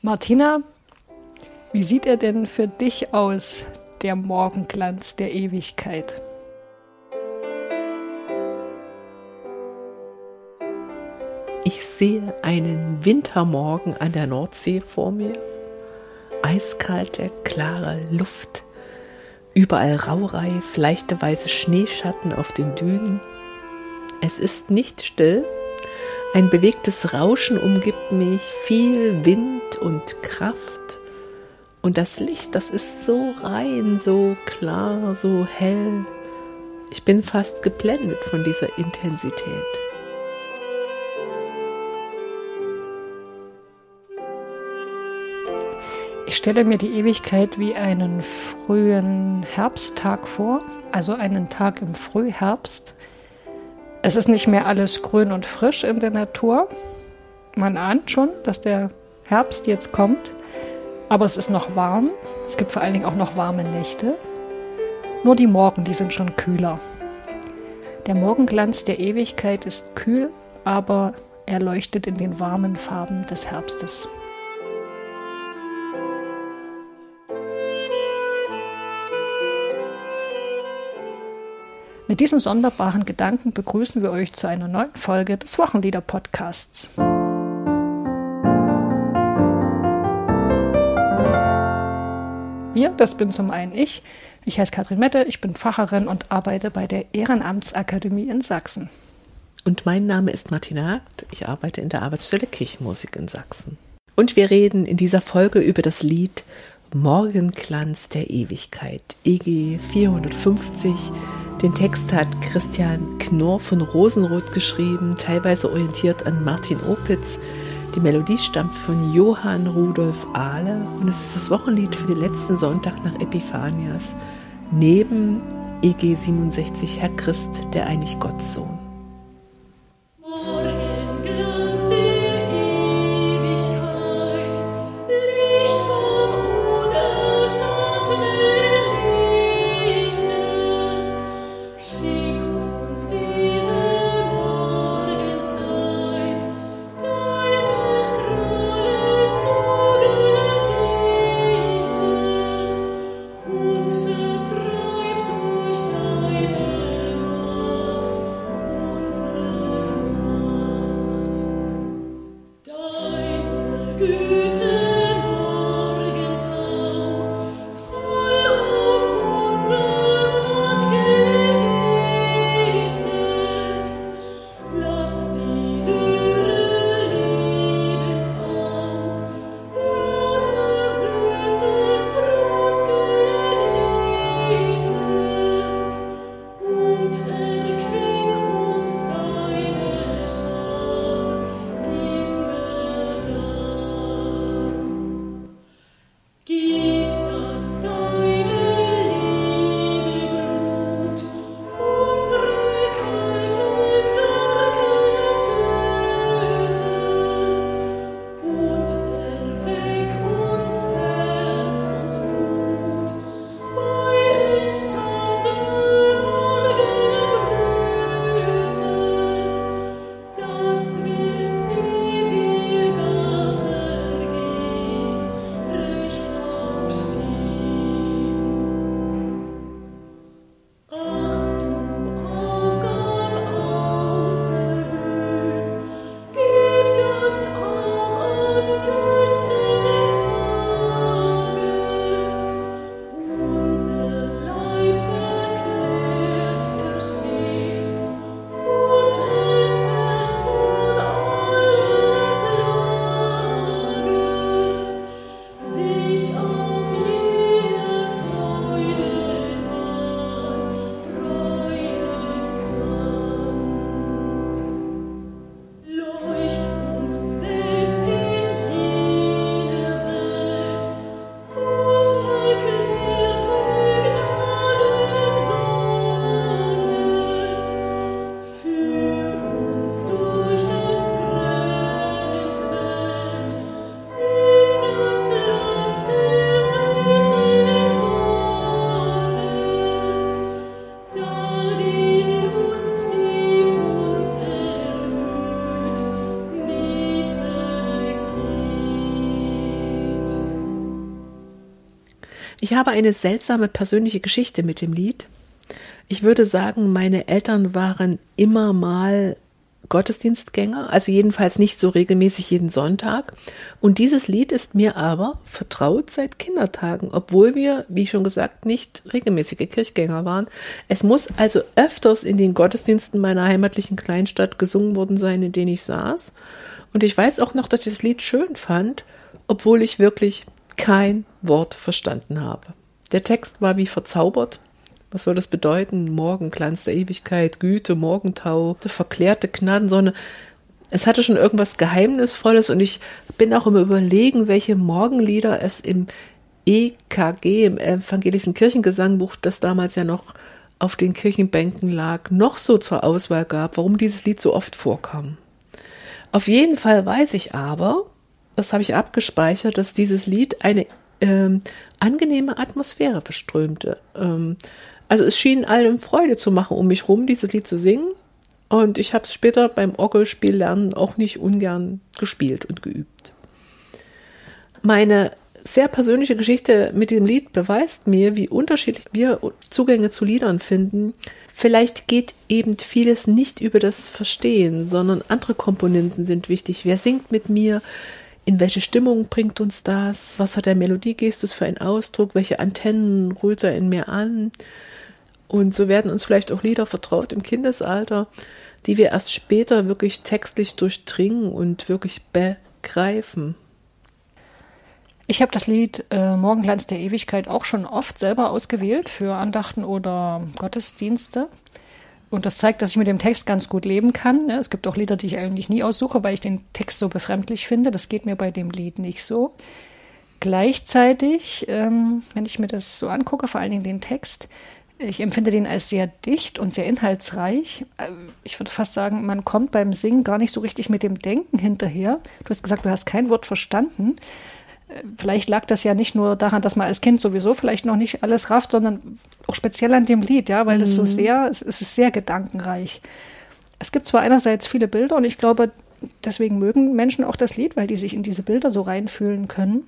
Martina, wie sieht er denn für dich aus, der Morgenglanz der Ewigkeit? Ich sehe einen Wintermorgen an der Nordsee vor mir. Eiskalte, klare Luft. Überall raureif, leichte weiße Schneeschatten auf den Dünen. Es ist nicht still. Ein bewegtes Rauschen umgibt mich, viel Wind und Kraft. Und das Licht, das ist so rein, so klar, so hell. Ich bin fast geblendet von dieser Intensität. Ich stelle mir die Ewigkeit wie einen frühen Herbsttag vor, also einen Tag im Frühherbst. Es ist nicht mehr alles grün und frisch in der Natur. Man ahnt schon, dass der Herbst jetzt kommt, aber es ist noch warm. Es gibt vor allen Dingen auch noch warme Nächte. Nur die Morgen, die sind schon kühler. Der Morgenglanz der Ewigkeit ist kühl, aber er leuchtet in den warmen Farben des Herbstes. Mit diesen sonderbaren Gedanken begrüßen wir euch zu einer neuen Folge des Wochenlieder-Podcasts. Wir, das bin zum einen ich. Ich heiße Katrin Mette, ich bin Pfarrerin und arbeite bei der Ehrenamtsakademie in Sachsen. Und mein Name ist Martina Hagt, ich arbeite in der Arbeitsstelle Kirchenmusik in Sachsen. Und wir reden in dieser Folge über das Lied Morgenglanz der Ewigkeit, EG 450 den Text hat Christian Knorr von Rosenroth geschrieben, teilweise orientiert an Martin Opitz. Die Melodie stammt von Johann Rudolf Ahle und es ist das Wochenlied für den letzten Sonntag nach Epiphanias, neben EG 67 Herr Christ, der eigentlich Gottsohn. Habe eine seltsame persönliche Geschichte mit dem Lied. Ich würde sagen, meine Eltern waren immer mal Gottesdienstgänger, also jedenfalls nicht so regelmäßig jeden Sonntag. Und dieses Lied ist mir aber vertraut seit Kindertagen, obwohl wir, wie schon gesagt, nicht regelmäßige Kirchgänger waren. Es muss also öfters in den Gottesdiensten meiner heimatlichen Kleinstadt gesungen worden sein, in denen ich saß. Und ich weiß auch noch, dass ich das Lied schön fand, obwohl ich wirklich kein Wort verstanden habe. Der Text war wie verzaubert was soll das bedeuten? Morgenglanz der Ewigkeit, Güte, Morgentau, verklärte Gnadensonne. Es hatte schon irgendwas Geheimnisvolles und ich bin auch im Überlegen, welche Morgenlieder es im EKG, im evangelischen Kirchengesangbuch, das damals ja noch auf den Kirchenbänken lag, noch so zur Auswahl gab, warum dieses Lied so oft vorkam. Auf jeden Fall weiß ich aber, das habe ich abgespeichert, dass dieses Lied eine ähm, angenehme Atmosphäre verströmte. Ähm, also es schien allen Freude zu machen, um mich rum dieses Lied zu singen. Und ich habe es später beim Orgelspiel lernen auch nicht ungern gespielt und geübt. Meine sehr persönliche Geschichte mit dem Lied beweist mir, wie unterschiedlich wir Zugänge zu Liedern finden. Vielleicht geht eben vieles nicht über das Verstehen, sondern andere Komponenten sind wichtig. Wer singt mit mir? In welche Stimmung bringt uns das? Was hat der Melodiegestus für einen Ausdruck? Welche Antennen rührt er in mir an? Und so werden uns vielleicht auch Lieder vertraut im Kindesalter, die wir erst später wirklich textlich durchdringen und wirklich begreifen. Ich habe das Lied äh, Morgenglanz der Ewigkeit auch schon oft selber ausgewählt für Andachten oder Gottesdienste. Und das zeigt, dass ich mit dem Text ganz gut leben kann. Ne? Es gibt auch Lieder, die ich eigentlich nie aussuche, weil ich den Text so befremdlich finde. Das geht mir bei dem Lied nicht so. Gleichzeitig, ähm, wenn ich mir das so angucke, vor allen Dingen den Text, ich empfinde den als sehr dicht und sehr inhaltsreich. Äh, ich würde fast sagen, man kommt beim Singen gar nicht so richtig mit dem Denken hinterher. Du hast gesagt, du hast kein Wort verstanden. Vielleicht lag das ja nicht nur daran, dass man als Kind sowieso vielleicht noch nicht alles rafft, sondern auch speziell an dem Lied, ja, weil mhm. das so sehr, es ist sehr gedankenreich. Es gibt zwar einerseits viele Bilder und ich glaube, deswegen mögen Menschen auch das Lied, weil die sich in diese Bilder so reinfühlen können.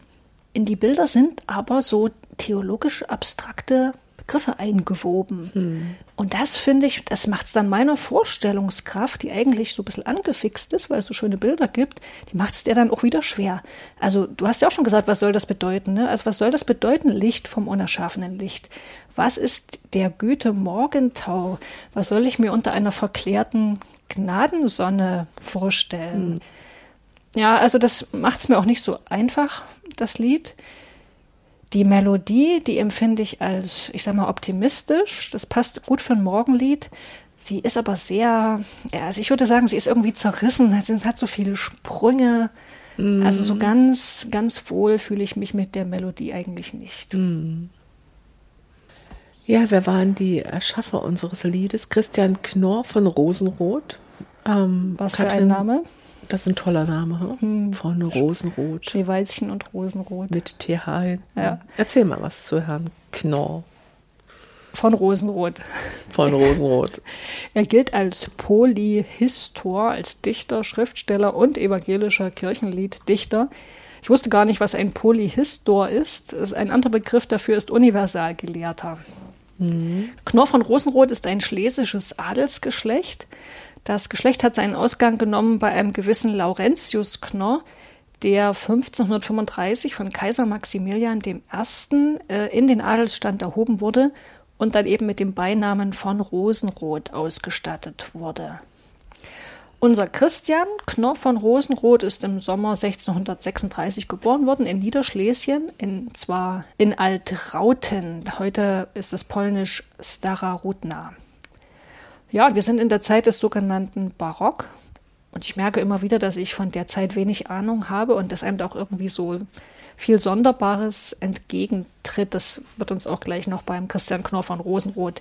In die Bilder sind aber so theologisch abstrakte Begriffe eingewoben. Hm. Und das finde ich, das macht es dann meiner Vorstellungskraft, die eigentlich so ein bisschen angefixt ist, weil es so schöne Bilder gibt, die macht es dir dann auch wieder schwer. Also du hast ja auch schon gesagt, was soll das bedeuten? Ne? Also was soll das bedeuten, Licht vom unerschaffenen Licht? Was ist der Güte Morgentau? Was soll ich mir unter einer verklärten Gnadensonne vorstellen? Hm. Ja, also das macht es mir auch nicht so einfach, das Lied. Die Melodie, die empfinde ich als, ich sag mal, optimistisch. Das passt gut für ein Morgenlied. Sie ist aber sehr, ja, also ich würde sagen, sie ist irgendwie zerrissen. Sie hat so viele Sprünge. Mm. Also so ganz, ganz wohl fühle ich mich mit der Melodie eigentlich nicht. Mm. Ja, wer waren die Erschaffer unseres Liedes? Christian Knorr von Rosenroth. Ähm, Was Katrin, für ein Name? Das ist ein toller Name, hm? von Rosenrot. Schneeweißchen und Rosenrot. Mit TH. Ja. Erzähl mal was zu Herrn Knorr. Von Rosenrot. Von Rosenrot. er gilt als Polyhistor, als Dichter, Schriftsteller und evangelischer Kirchenlieddichter. Ich wusste gar nicht, was ein Polyhistor ist. Ein anderer Begriff dafür ist Universalgelehrter. Mhm. Knorr von Rosenrot ist ein schlesisches Adelsgeschlecht. Das Geschlecht hat seinen Ausgang genommen bei einem gewissen Laurentius Knorr, der 1535 von Kaiser Maximilian I. Äh, in den Adelsstand erhoben wurde und dann eben mit dem Beinamen von Rosenrot ausgestattet wurde. Unser Christian Knorr von Rosenrot ist im Sommer 1636 geboren worden in Niederschlesien, in, zwar in Altrauten. Heute ist es polnisch Stara Rudna. Ja, wir sind in der Zeit des sogenannten Barock. Und ich merke immer wieder, dass ich von der Zeit wenig Ahnung habe und dass einem auch irgendwie so viel Sonderbares entgegentritt. Das wird uns auch gleich noch beim Christian Knorr von Rosenroth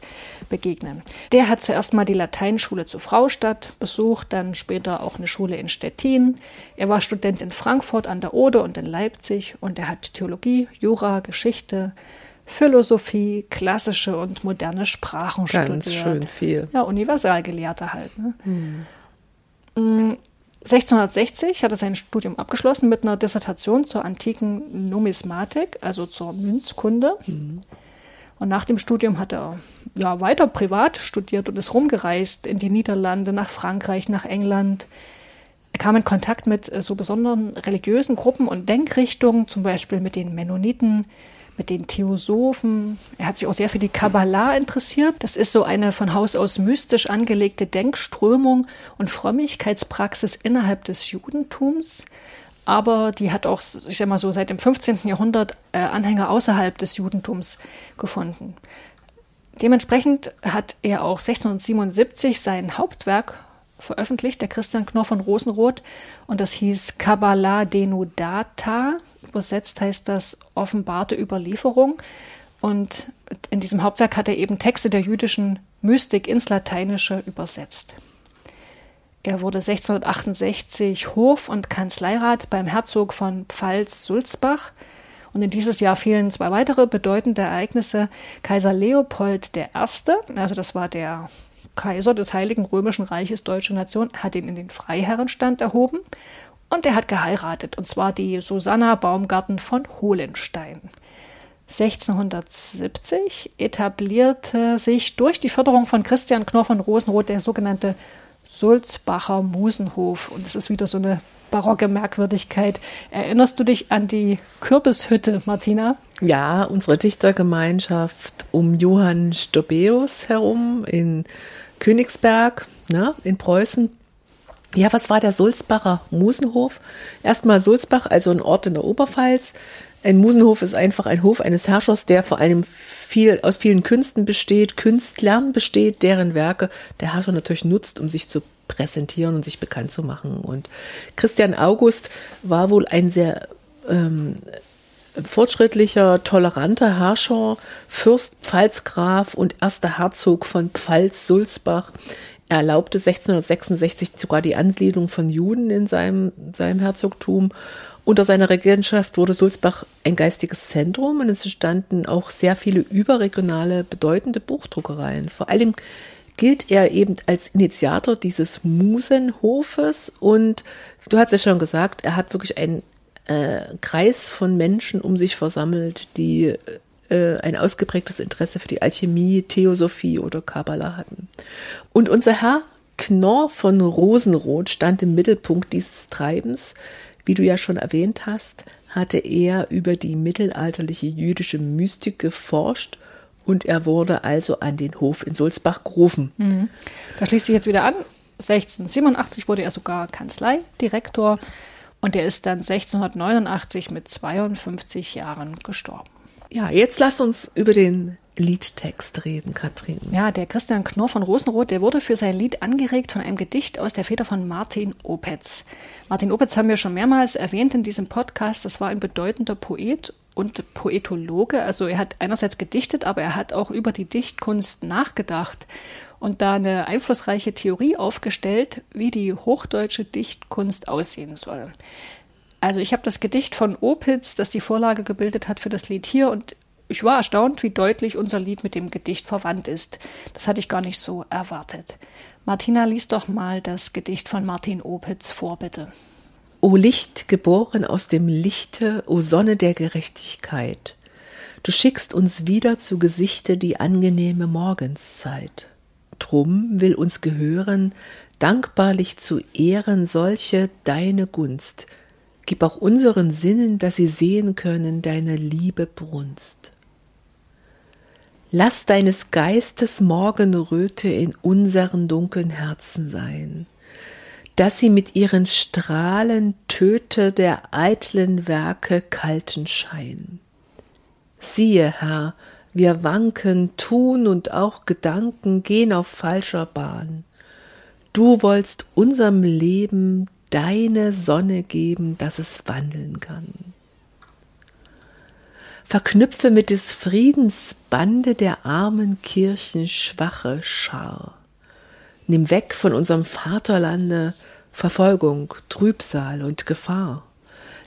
begegnen. Der hat zuerst mal die Lateinschule zu Fraustadt besucht, dann später auch eine Schule in Stettin. Er war Student in Frankfurt an der Oder und in Leipzig und er hat Theologie, Jura, Geschichte, Philosophie, klassische und moderne Sprachen Ganz studiert. schön viel. Ja, Universalgelehrter halt. Ne? Hm. 1660 hat er sein Studium abgeschlossen mit einer Dissertation zur antiken Numismatik, also zur Münzkunde. Mhm. Und nach dem Studium hat er ja weiter privat studiert und ist rumgereist in die Niederlande, nach Frankreich, nach England. Er kam in Kontakt mit äh, so besonderen religiösen Gruppen und Denkrichtungen, zum Beispiel mit den Mennoniten, mit den Theosophen. Er hat sich auch sehr für die Kabbalah interessiert. Das ist so eine von Haus aus mystisch angelegte Denkströmung und Frömmigkeitspraxis innerhalb des Judentums. Aber die hat auch, ich sag mal so, seit dem 15. Jahrhundert äh, Anhänger außerhalb des Judentums gefunden. Dementsprechend hat er auch 1677 sein Hauptwerk veröffentlicht, der Christian Knorr von Rosenroth. Und das hieß Kabbalah Denudata. Übersetzt heißt das offenbarte Überlieferung. Und in diesem Hauptwerk hat er eben Texte der jüdischen Mystik ins Lateinische übersetzt. Er wurde 1668 Hof- und Kanzleirat beim Herzog von Pfalz-Sulzbach. Und in dieses Jahr fielen zwei weitere bedeutende Ereignisse. Kaiser Leopold I., also das war der Kaiser des Heiligen Römischen Reiches Deutsche Nation, hat ihn in den Freiherrenstand erhoben und er hat geheiratet, und zwar die Susanna Baumgarten von Hohenstein. 1670 etablierte sich durch die Förderung von Christian Knorr von Rosenroth der sogenannte Sulzbacher Musenhof. Und es ist wieder so eine barocke Merkwürdigkeit. Erinnerst du dich an die Kürbishütte, Martina? Ja, unsere Dichtergemeinschaft um Johann Stobeus herum in Königsberg ne, in Preußen. Ja, was war der Sulzbacher Musenhof? Erstmal Sulzbach, also ein Ort in der Oberpfalz. Ein Musenhof ist einfach ein Hof eines Herrschers, der vor allem viel, aus vielen Künsten besteht, Künstlern besteht, deren Werke der Herrscher natürlich nutzt, um sich zu präsentieren und sich bekannt zu machen. Und Christian August war wohl ein sehr ähm, fortschrittlicher, toleranter Herrscher, Fürst, Pfalzgraf und erster Herzog von Pfalz-Sulzbach. Er erlaubte 1666 sogar die Ansiedlung von Juden in seinem, seinem Herzogtum. Unter seiner Regentschaft wurde Sulzbach ein geistiges Zentrum und es entstanden auch sehr viele überregionale bedeutende Buchdruckereien. Vor allem gilt er eben als Initiator dieses Musenhofes und du hast ja schon gesagt, er hat wirklich ein äh, Kreis von Menschen um sich versammelt, die äh, ein ausgeprägtes Interesse für die Alchemie, Theosophie oder Kabbala hatten. Und unser Herr Knorr von Rosenroth stand im Mittelpunkt dieses Treibens. Wie du ja schon erwähnt hast, hatte er über die mittelalterliche jüdische Mystik geforscht und er wurde also an den Hof in Sulzbach gerufen. Mhm. Da schließt sich jetzt wieder an. 1687 wurde er sogar Kanzleidirektor und er ist dann 1689 mit 52 Jahren gestorben. Ja, jetzt lass uns über den Liedtext reden, Katrin. Ja, der Christian Knorr von Rosenroth, der wurde für sein Lied angeregt von einem Gedicht aus der Feder von Martin Opitz. Martin Opitz haben wir schon mehrmals erwähnt in diesem Podcast. Das war ein bedeutender Poet und Poetologe. Also er hat einerseits gedichtet, aber er hat auch über die Dichtkunst nachgedacht und da eine einflussreiche Theorie aufgestellt, wie die hochdeutsche Dichtkunst aussehen soll. Also ich habe das Gedicht von Opitz, das die Vorlage gebildet hat für das Lied hier und ich war erstaunt, wie deutlich unser Lied mit dem Gedicht verwandt ist. Das hatte ich gar nicht so erwartet. Martina, lies doch mal das Gedicht von Martin Opitz vor, bitte. O Licht, geboren aus dem Lichte, o Sonne der Gerechtigkeit, du schickst uns wieder zu Gesichte die angenehme Morgenszeit drum will uns gehören, dankbarlich zu ehren solche deine Gunst. Gib auch unseren Sinnen, dass sie sehen können deine Liebe Brunst. Lass deines Geistes Morgenröte in unseren dunklen Herzen sein, dass sie mit ihren Strahlen töte der eitlen Werke kalten Schein. Siehe, Herr, wir wanken, tun und auch Gedanken gehen auf falscher Bahn. Du wollst unserem Leben deine Sonne geben, dass es wandeln kann. Verknüpfe mit des Friedens Bande der armen Kirchen schwache Schar. Nimm weg von unserem Vaterlande Verfolgung, Trübsal und Gefahr.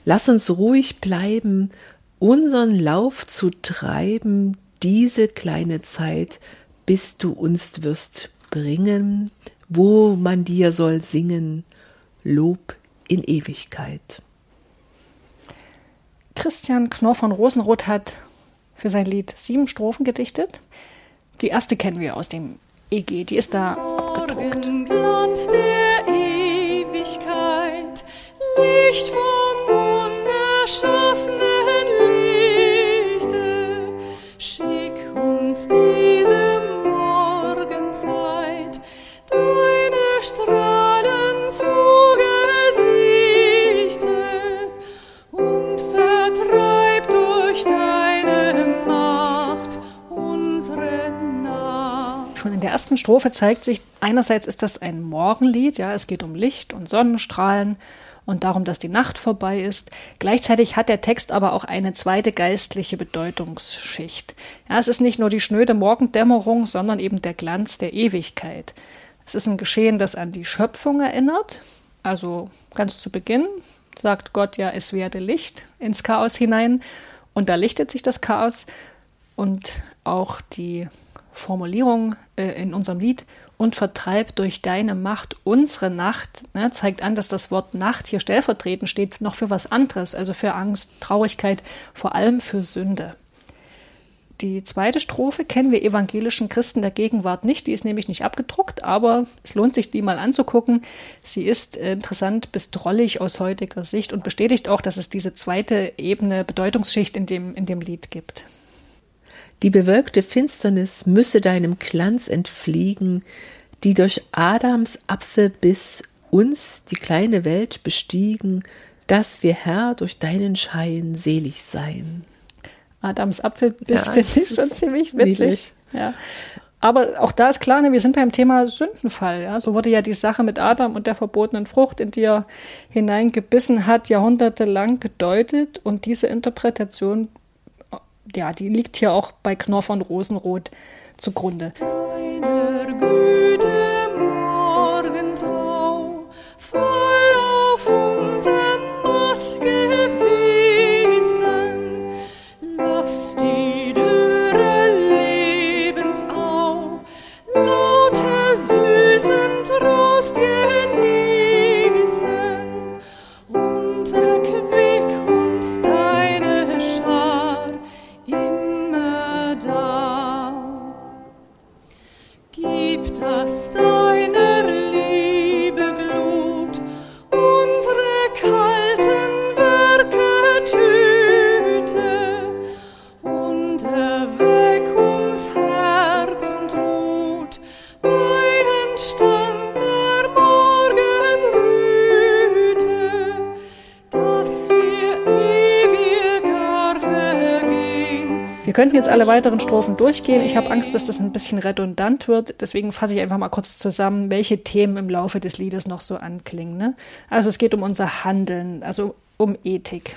Lass uns ruhig bleiben, unseren Lauf zu treiben, diese kleine Zeit, bis du uns wirst bringen, wo man dir soll singen, Lob in Ewigkeit. Christian Knorr von Rosenroth hat für sein Lied sieben Strophen gedichtet. Die erste kennen wir aus dem EG, die ist da abgedruckt. Licht vom Unerschaffenen Lichte, schick uns diese Morgenzeit, deine Strahlen zu und vertreib durch deine Macht unsere Nacht. Schon in der ersten Strophe zeigt sich, einerseits ist das ein Morgenlied, ja, es geht um Licht und Sonnenstrahlen und darum, dass die Nacht vorbei ist. Gleichzeitig hat der Text aber auch eine zweite geistliche Bedeutungsschicht. Ja, es ist nicht nur die schnöde Morgendämmerung, sondern eben der Glanz der Ewigkeit. Es ist ein Geschehen, das an die Schöpfung erinnert. Also ganz zu Beginn sagt Gott ja, es werde Licht ins Chaos hinein und da lichtet sich das Chaos und auch die Formulierung äh, in unserem Lied und vertreib durch deine Macht unsere Nacht, ne, zeigt an, dass das Wort Nacht hier stellvertretend steht, noch für was anderes, also für Angst, Traurigkeit, vor allem für Sünde. Die zweite Strophe kennen wir evangelischen Christen der Gegenwart nicht, die ist nämlich nicht abgedruckt, aber es lohnt sich, die mal anzugucken. Sie ist äh, interessant bis drollig aus heutiger Sicht und bestätigt auch, dass es diese zweite Ebene Bedeutungsschicht in dem, in dem Lied gibt. Die bewölkte Finsternis müsse deinem Glanz entfliegen, die durch Adams Apfelbiss uns die kleine Welt bestiegen, dass wir Herr durch deinen Schein selig sein. Adams Apfelbiss Ja, finde ich schon ziemlich witzig. niedlich. Ja. Aber auch da ist klar, ne, wir sind beim Thema Sündenfall. Ja. So wurde ja die Sache mit Adam und der verbotenen Frucht, in die er hineingebissen hat, jahrhundertelang gedeutet. Und diese Interpretation, ja, die liegt hier auch bei Knorr von Rosenroth zugrunde. Deiner Güte alle weiteren Strophen durchgehen. Ich habe Angst, dass das ein bisschen redundant wird. Deswegen fasse ich einfach mal kurz zusammen, welche Themen im Laufe des Liedes noch so anklingen. Ne? Also es geht um unser Handeln, also um Ethik.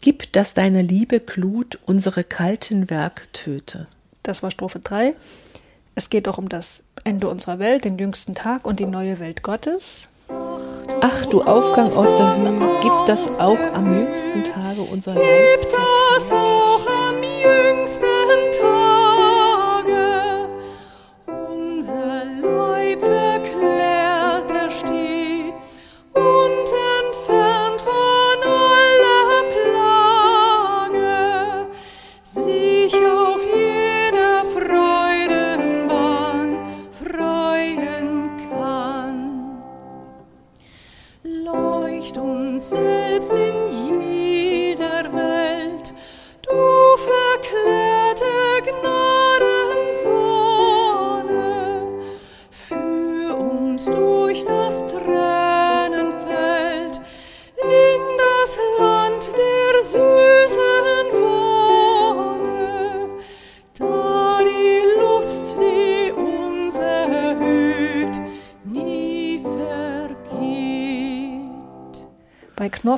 Gib, dass deine Liebe Glut unsere kalten Werk töte. Das war Strophe 3. Es geht auch um das Ende unserer Welt, den jüngsten Tag und die neue Welt Gottes. Ach, du Aufgang aus der Höhe, gib das auch am jüngsten Tage unser Leib. Jüngsten Tage.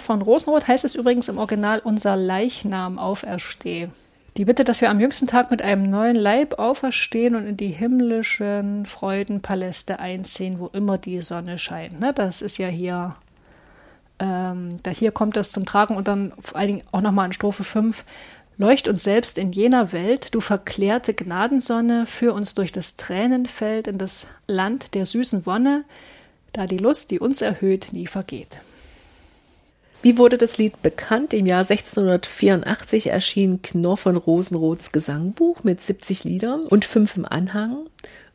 Von Rosenroth heißt es übrigens im Original unser Leichnam auferstehe. Die Bitte, dass wir am jüngsten Tag mit einem neuen Leib auferstehen und in die himmlischen Freudenpaläste einziehen, wo immer die Sonne scheint. Ne? Das ist ja hier, ähm, da hier kommt das zum Tragen und dann vor allen Dingen auch nochmal in Strophe 5. Leucht uns selbst in jener Welt, du verklärte Gnadensonne, führ uns durch das Tränenfeld in das Land der süßen Wonne, da die Lust, die uns erhöht, nie vergeht. Wie wurde das Lied bekannt? Im Jahr 1684 erschien Knorr von Rosenroths Gesangbuch mit 70 Liedern und fünf im Anhang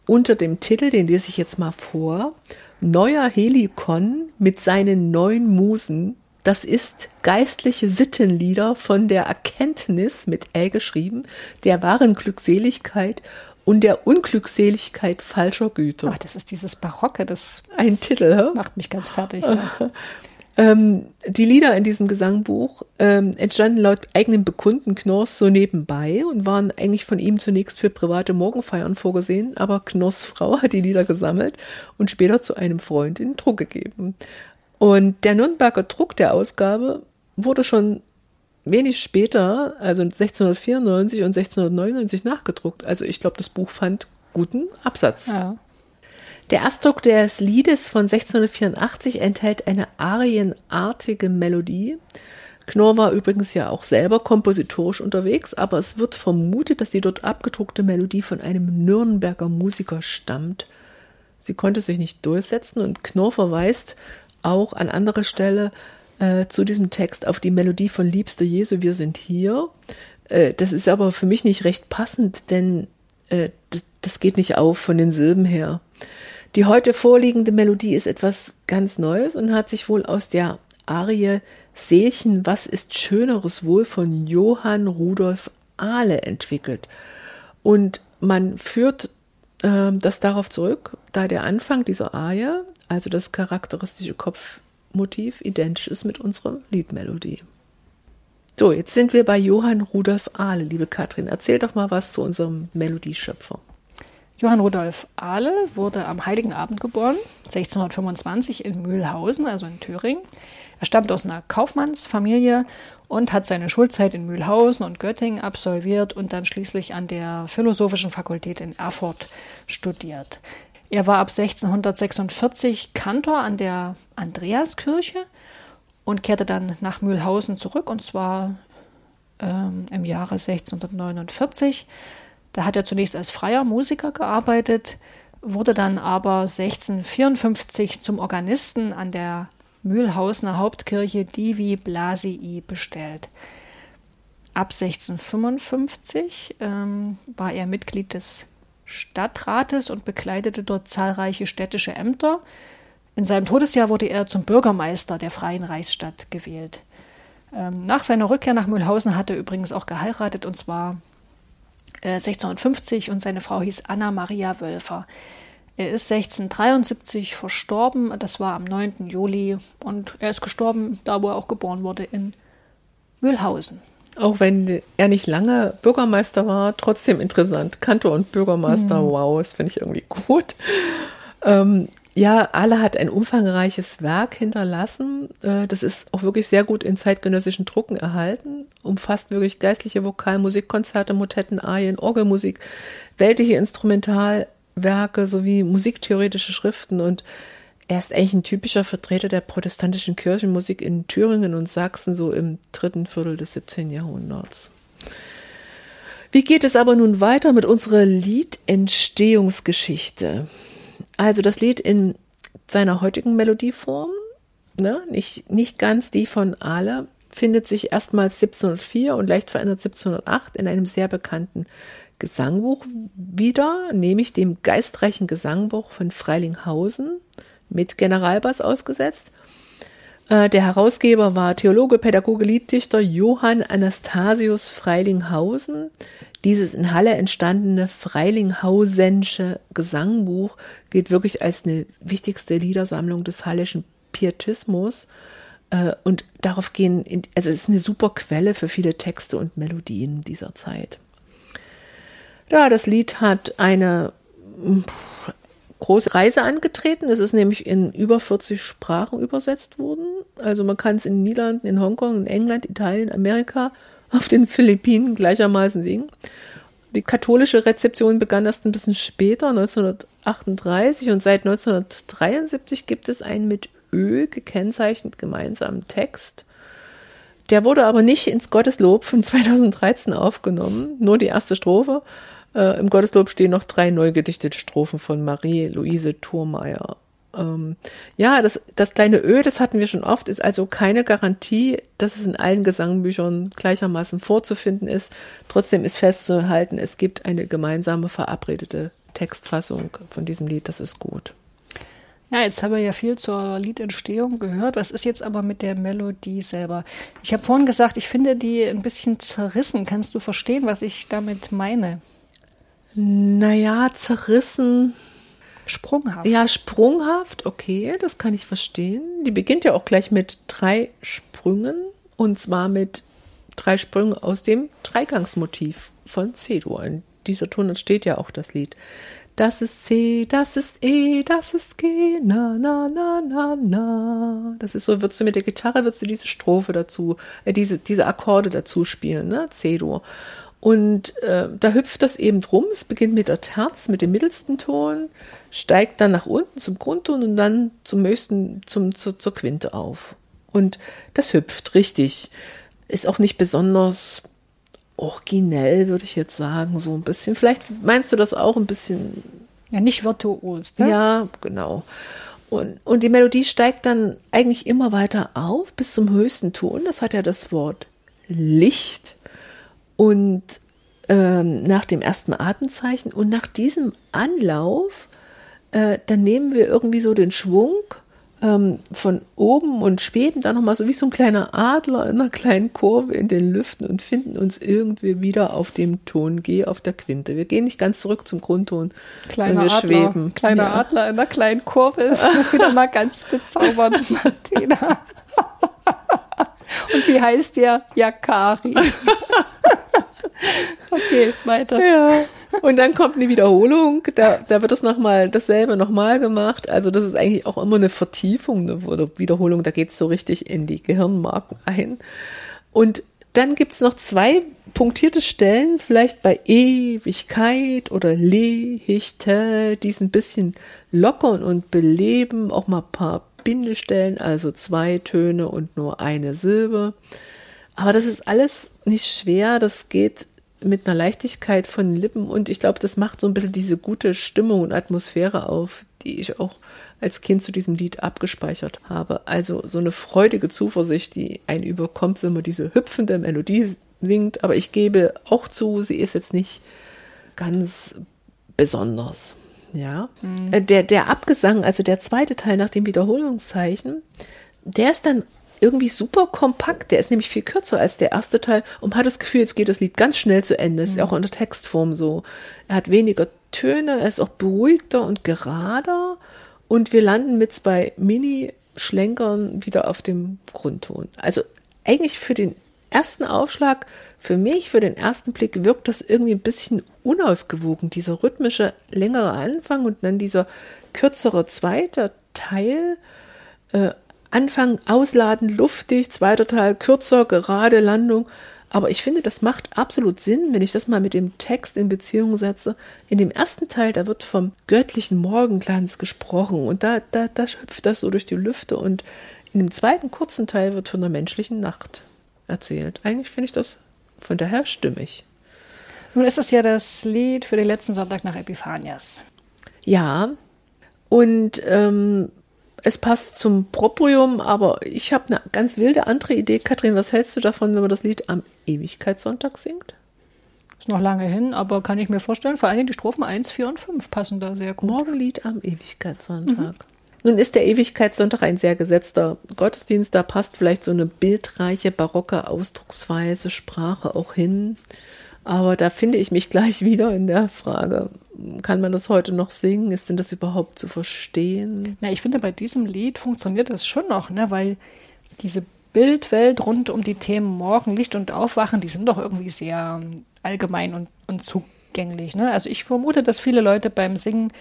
unter dem Titel, den lese ich jetzt mal vor, Neuer Helikon mit seinen neun Musen. Das ist geistliche Sittenlieder von der Erkenntnis mit Ä geschrieben, der wahren Glückseligkeit und der Unglückseligkeit falscher Güter. Ach, das ist dieses Barocke, das Ein Titel, hä? macht mich ganz fertig. Ja. Ähm, die Lieder in diesem Gesangbuch ähm, entstanden laut eigenem Bekunden Knorrs so nebenbei und waren eigentlich von ihm zunächst für private Morgenfeiern vorgesehen, aber Knorrs Frau hat die Lieder gesammelt und später zu einem Freund in Druck gegeben. Und der Nürnberger Druck der Ausgabe wurde schon wenig später, also 1694 und 1699 nachgedruckt. Also ich glaube, das Buch fand guten Absatz. Ja. Der Erstdruck des Liedes von 1684 enthält eine arienartige Melodie. Knorr war übrigens ja auch selber kompositorisch unterwegs, aber es wird vermutet, dass die dort abgedruckte Melodie von einem Nürnberger Musiker stammt. Sie konnte sich nicht durchsetzen und Knorr verweist auch an anderer Stelle äh, zu diesem Text auf die Melodie von Liebster Jesu, wir sind hier. Äh, das ist aber für mich nicht recht passend, denn äh, das, das geht nicht auf von den Silben her. Die heute vorliegende Melodie ist etwas ganz Neues und hat sich wohl aus der Arie Seelchen, was ist schöneres wohl von Johann Rudolf Ahle entwickelt. Und man führt äh, das darauf zurück, da der Anfang dieser Arie, also das charakteristische Kopfmotiv, identisch ist mit unserer Liedmelodie. So, jetzt sind wir bei Johann Rudolf Ahle, liebe Katrin. Erzähl doch mal was zu unserem Melodieschöpfer. Johann Rudolf Ahle wurde am Heiligen Abend geboren, 1625 in Mühlhausen, also in Thüringen. Er stammt aus einer Kaufmannsfamilie und hat seine Schulzeit in Mühlhausen und Göttingen absolviert und dann schließlich an der Philosophischen Fakultät in Erfurt studiert. Er war ab 1646 Kantor an der Andreaskirche und kehrte dann nach Mühlhausen zurück und zwar ähm, im Jahre 1649. Da hat er zunächst als freier Musiker gearbeitet, wurde dann aber 1654 zum Organisten an der Mühlhausener Hauptkirche Divi Blasii bestellt. Ab 1655 ähm, war er Mitglied des Stadtrates und bekleidete dort zahlreiche städtische Ämter. In seinem Todesjahr wurde er zum Bürgermeister der Freien Reichsstadt gewählt. Ähm, nach seiner Rückkehr nach Mühlhausen hat er übrigens auch geheiratet und zwar 1650 äh, und seine Frau hieß Anna Maria Wölfer. Er ist 1673 verstorben, das war am 9. Juli und er ist gestorben, da wo er auch geboren wurde, in Mühlhausen. Auch wenn er nicht lange Bürgermeister war, trotzdem interessant. Kantor und Bürgermeister, Mhm. wow, das finde ich irgendwie gut. Ähm, ja, Alle hat ein umfangreiches Werk hinterlassen. Äh, das ist auch wirklich sehr gut in zeitgenössischen Drucken erhalten. Umfasst wirklich geistliche Vokalmusik, Konzerte, Motetten, Arien, Orgelmusik, weltliche Instrumentalwerke sowie musiktheoretische Schriften und er ist eigentlich ein typischer Vertreter der protestantischen Kirchenmusik in Thüringen und Sachsen so im dritten Viertel des 17. Jahrhunderts. Wie geht es aber nun weiter mit unserer Liedentstehungsgeschichte? Also das Lied in seiner heutigen Melodieform, ne, nicht, nicht ganz die von Ahle, findet sich erstmals 1704 und leicht verändert 1708 in einem sehr bekannten Gesangbuch wieder, nämlich dem geistreichen Gesangbuch von Freilinghausen mit Generalbass ausgesetzt. Äh, Der Herausgeber war Theologe, Pädagoge, Lieddichter Johann Anastasius Freilinghausen. Dieses in Halle entstandene Freilinghausen'sche Gesangbuch gilt wirklich als eine wichtigste Liedersammlung des hallischen Pietismus. Äh, Und darauf gehen, also es ist eine super Quelle für viele Texte und Melodien dieser Zeit. Ja, das Lied hat eine mm, große Reise angetreten. Es ist nämlich in über 40 Sprachen übersetzt worden. Also man kann es in den Niederlanden, in Hongkong, in England, Italien, Amerika, auf den Philippinen gleichermaßen singen. Die katholische Rezeption begann erst ein bisschen später, 1938, und seit 1973 gibt es einen mit Ö gekennzeichnet gemeinsamen Text. Der wurde aber nicht ins Gotteslob von 2013 aufgenommen, nur die erste Strophe. Äh, Im Gotteslob stehen noch drei neu gedichtete Strophen von Marie-Louise Thurmeier. Ähm, ja, das, das kleine Ö, das hatten wir schon oft, ist also keine Garantie, dass es in allen Gesangbüchern gleichermaßen vorzufinden ist. Trotzdem ist festzuhalten, es gibt eine gemeinsame verabredete Textfassung von diesem Lied, das ist gut. Ja, jetzt haben wir ja viel zur Liedentstehung gehört. Was ist jetzt aber mit der Melodie selber? Ich habe vorhin gesagt, ich finde die ein bisschen zerrissen. Kannst du verstehen, was ich damit meine? Naja, zerrissen. Sprunghaft. Ja, sprunghaft, okay, das kann ich verstehen. Die beginnt ja auch gleich mit drei Sprüngen und zwar mit drei Sprüngen aus dem Dreigangsmotiv von C-Dur. In dieser Ton entsteht ja auch das Lied. Das ist C, das ist E, das ist G, na, na, na, na, na. Das ist so, würdest du mit der Gitarre, würdest du diese Strophe dazu, äh, diese, diese Akkorde dazu spielen, ne? C-Dur. Und äh, da hüpft das eben drum. Es beginnt mit der Terz, mit dem mittelsten Ton, steigt dann nach unten zum Grundton und dann zum höchsten, zum, zur, zur Quinte auf. Und das hüpft richtig. Ist auch nicht besonders originell, würde ich jetzt sagen, so ein bisschen. Vielleicht meinst du das auch ein bisschen. Ja, nicht virtuos, ne? Ja, genau. Und, und die Melodie steigt dann eigentlich immer weiter auf bis zum höchsten Ton. Das hat ja das Wort Licht. Und ähm, nach dem ersten Atemzeichen und nach diesem Anlauf, äh, dann nehmen wir irgendwie so den Schwung ähm, von oben und schweben dann nochmal so wie so ein kleiner Adler in einer kleinen Kurve in den Lüften und finden uns irgendwie wieder auf dem Ton G auf der Quinte. Wir gehen nicht ganz zurück zum Grundton, Kleiner sondern wir Adler, schweben. Kleiner Ja. Adler in einer kleinen Kurve ist wieder mal ganz bezaubernd, Martina. Und wie heißt der? Yakari. Okay, weiter. Ja. Und dann kommt eine Wiederholung, da, da wird das nochmal, dasselbe nochmal gemacht. Also das ist eigentlich auch immer eine Vertiefung, eine Wiederholung, da geht es so richtig in die Gehirnmarken ein. Und dann gibt es noch zwei punktierte Stellen, vielleicht bei Ewigkeit oder Lehichte, die es ein bisschen lockern und beleben, auch mal ein paar Bindestellen, also zwei Töne und nur eine Silbe. Aber das ist alles nicht schwer, das geht mit einer Leichtigkeit von den Lippen und ich glaube, das macht so ein bisschen diese gute Stimmung und Atmosphäre auf, die ich auch als Kind zu diesem Lied abgespeichert habe. Also so eine freudige Zuversicht, die einen überkommt, wenn man diese hüpfende Melodie singt. Aber ich gebe auch zu, sie ist jetzt nicht ganz besonders. Ja, Äh, der, der Abgesang, also der zweite Teil nach dem Wiederholungszeichen, der ist dann irgendwie super kompakt. Der ist nämlich viel kürzer als der erste Teil und man hat das Gefühl, jetzt geht das Lied ganz schnell zu Ende. Ist ja auch in der Textform so. Er hat weniger Töne, er ist auch beruhigter und gerader und wir landen mit zwei Mini-Schlenkern wieder auf dem Grundton. Also eigentlich für den ersten Aufschlag, für mich, für den ersten Blick wirkt das irgendwie ein bisschen unausgewogen. Dieser rhythmische, längere Anfang und dann dieser kürzere zweite Teil. Äh, Anfang ausladen, luftig, zweiter Teil kürzer, gerade Landung. Aber ich finde, das macht absolut Sinn, wenn ich das mal mit dem Text in Beziehung setze. In dem ersten Teil, da wird vom göttlichen Morgenglanz gesprochen und da, da, da hüpft das so durch die Lüfte. Und in dem zweiten kurzen Teil wird von der menschlichen Nacht erzählt. Eigentlich finde ich das von daher stimmig. Nun ist es ja das Lied für den letzten Sonntag nach Epiphanias. Ja, und ähm, es passt zum Proprium, aber ich habe eine ganz wilde andere Idee. Kathrin, was hältst du davon, wenn man das Lied am Ewigkeitssonntag singt? Ist noch lange hin, aber kann ich mir vorstellen, vor allem die Strophen 1, 4 und 5 passen da sehr gut. Morgenlied am Ewigkeitssonntag. Nun ist der Ewigkeitssonntag ein sehr gesetzter Gottesdienst. Da passt vielleicht so eine bildreiche, barocke Ausdrucksweise, Sprache auch hin. Aber da finde ich mich gleich wieder in der Frage, kann man das heute noch singen? Ist denn das überhaupt zu verstehen? Na, ich finde, bei diesem Lied funktioniert das schon noch, ne? weil diese Bildwelt rund um die Themen Morgen, Licht und Aufwachen, die sind doch irgendwie sehr ähm, allgemein und, und zugänglich. Ne? Also ich vermute, dass viele Leute beim Singen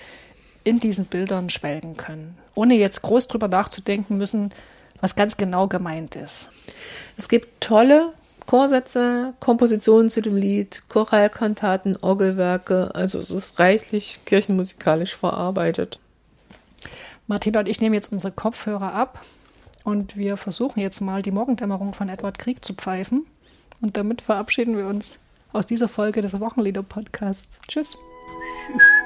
in diesen Bildern schwelgen können, ohne jetzt groß drüber nachzudenken müssen, was ganz genau gemeint ist. Es gibt tolle Chorsätze, Kompositionen zu dem Lied, Choralkantaten, Orgelwerke. Also es ist reichlich kirchenmusikalisch verarbeitet. Martina und ich nehmen jetzt unsere Kopfhörer ab und wir versuchen jetzt mal die Morgendämmerung von Edward Krieg zu pfeifen. Und damit verabschieden wir uns aus dieser Folge des Wochenlieder-Podcasts. Tschüss.